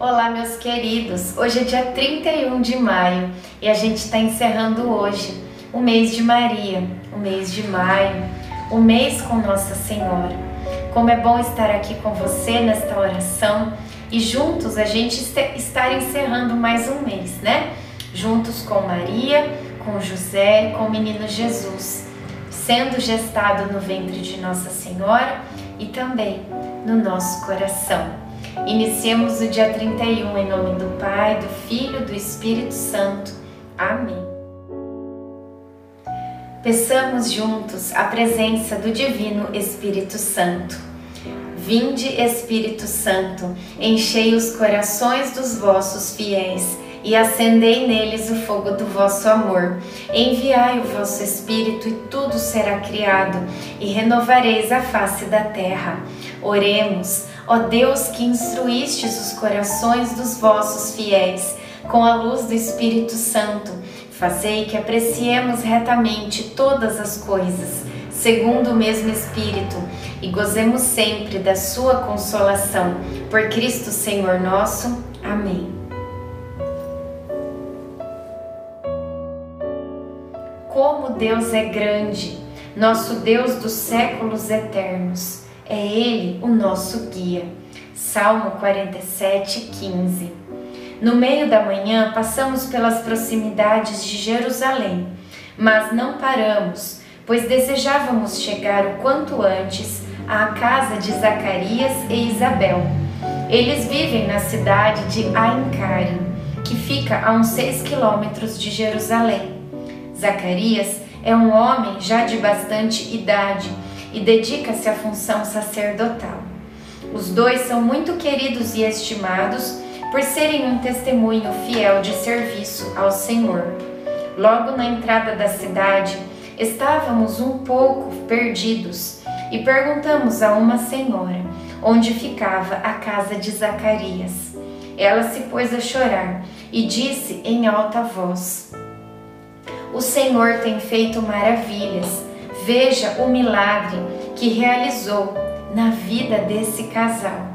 Olá, meus queridos! Hoje é dia 31 de maio e a gente está encerrando hoje o mês de Maria, o mês de maio, o mês com Nossa Senhora. Como é bom estar aqui com você nesta oração e juntos a gente estar encerrando mais um mês, né? Juntos com Maria, com José, com o menino Jesus, sendo gestado no ventre de Nossa Senhora e também no nosso coração. Iniciemos o dia 31 em nome do Pai, do Filho e do Espírito Santo. Amém. Peçamos juntos a presença do Divino Espírito Santo. Vinde, Espírito Santo, enchei os corações dos vossos fiéis e acendei neles o fogo do vosso amor. Enviai o vosso Espírito e tudo será criado, e renovareis a face da terra. Oremos. Ó Deus que instruístes os corações dos vossos fiéis com a luz do Espírito Santo, fazei que apreciemos retamente todas as coisas, segundo o mesmo Espírito, e gozemos sempre da sua consolação. Por Cristo Senhor nosso. Amém. Como Deus é grande, nosso Deus dos séculos eternos é Ele o nosso guia. Salmo 47, 15. No meio da manhã passamos pelas proximidades de Jerusalém, mas não paramos, pois desejávamos chegar o quanto antes à casa de Zacarias e Isabel. Eles vivem na cidade de Aincarim, que fica a uns seis quilômetros de Jerusalém. Zacarias é um homem já de bastante idade e dedica-se à função sacerdotal. Os dois são muito queridos e estimados por serem um testemunho fiel de serviço ao Senhor. Logo na entrada da cidade, estávamos um pouco perdidos e perguntamos a uma senhora onde ficava a casa de Zacarias. Ela se pôs a chorar e disse em alta voz: O Senhor tem feito maravilhas Veja o milagre que realizou na vida desse casal.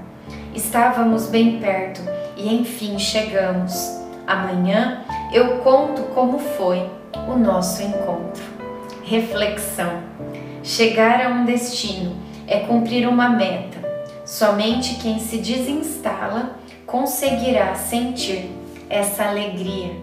Estávamos bem perto e enfim chegamos. Amanhã eu conto como foi o nosso encontro. Reflexão: chegar a um destino é cumprir uma meta. Somente quem se desinstala conseguirá sentir essa alegria.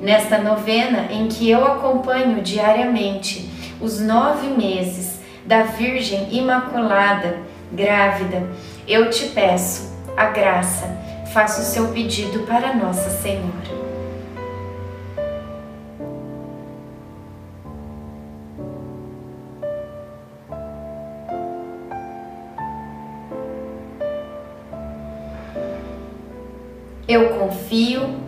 Nesta novena em que eu acompanho diariamente os nove meses da Virgem Imaculada grávida, eu te peço a graça, faça o seu pedido para Nossa Senhora. Eu confio,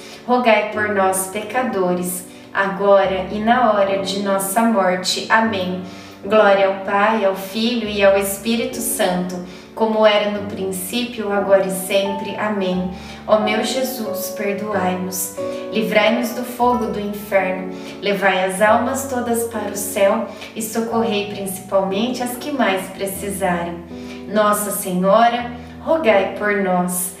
rogai por nós, pecadores, agora e na hora de nossa morte. Amém. Glória ao Pai, ao Filho e ao Espírito Santo, como era no princípio, agora e sempre. Amém. Ó meu Jesus, perdoai-nos, livrai-nos do fogo do inferno, levai as almas todas para o céu e socorrei principalmente as que mais precisarem. Nossa Senhora, rogai por nós.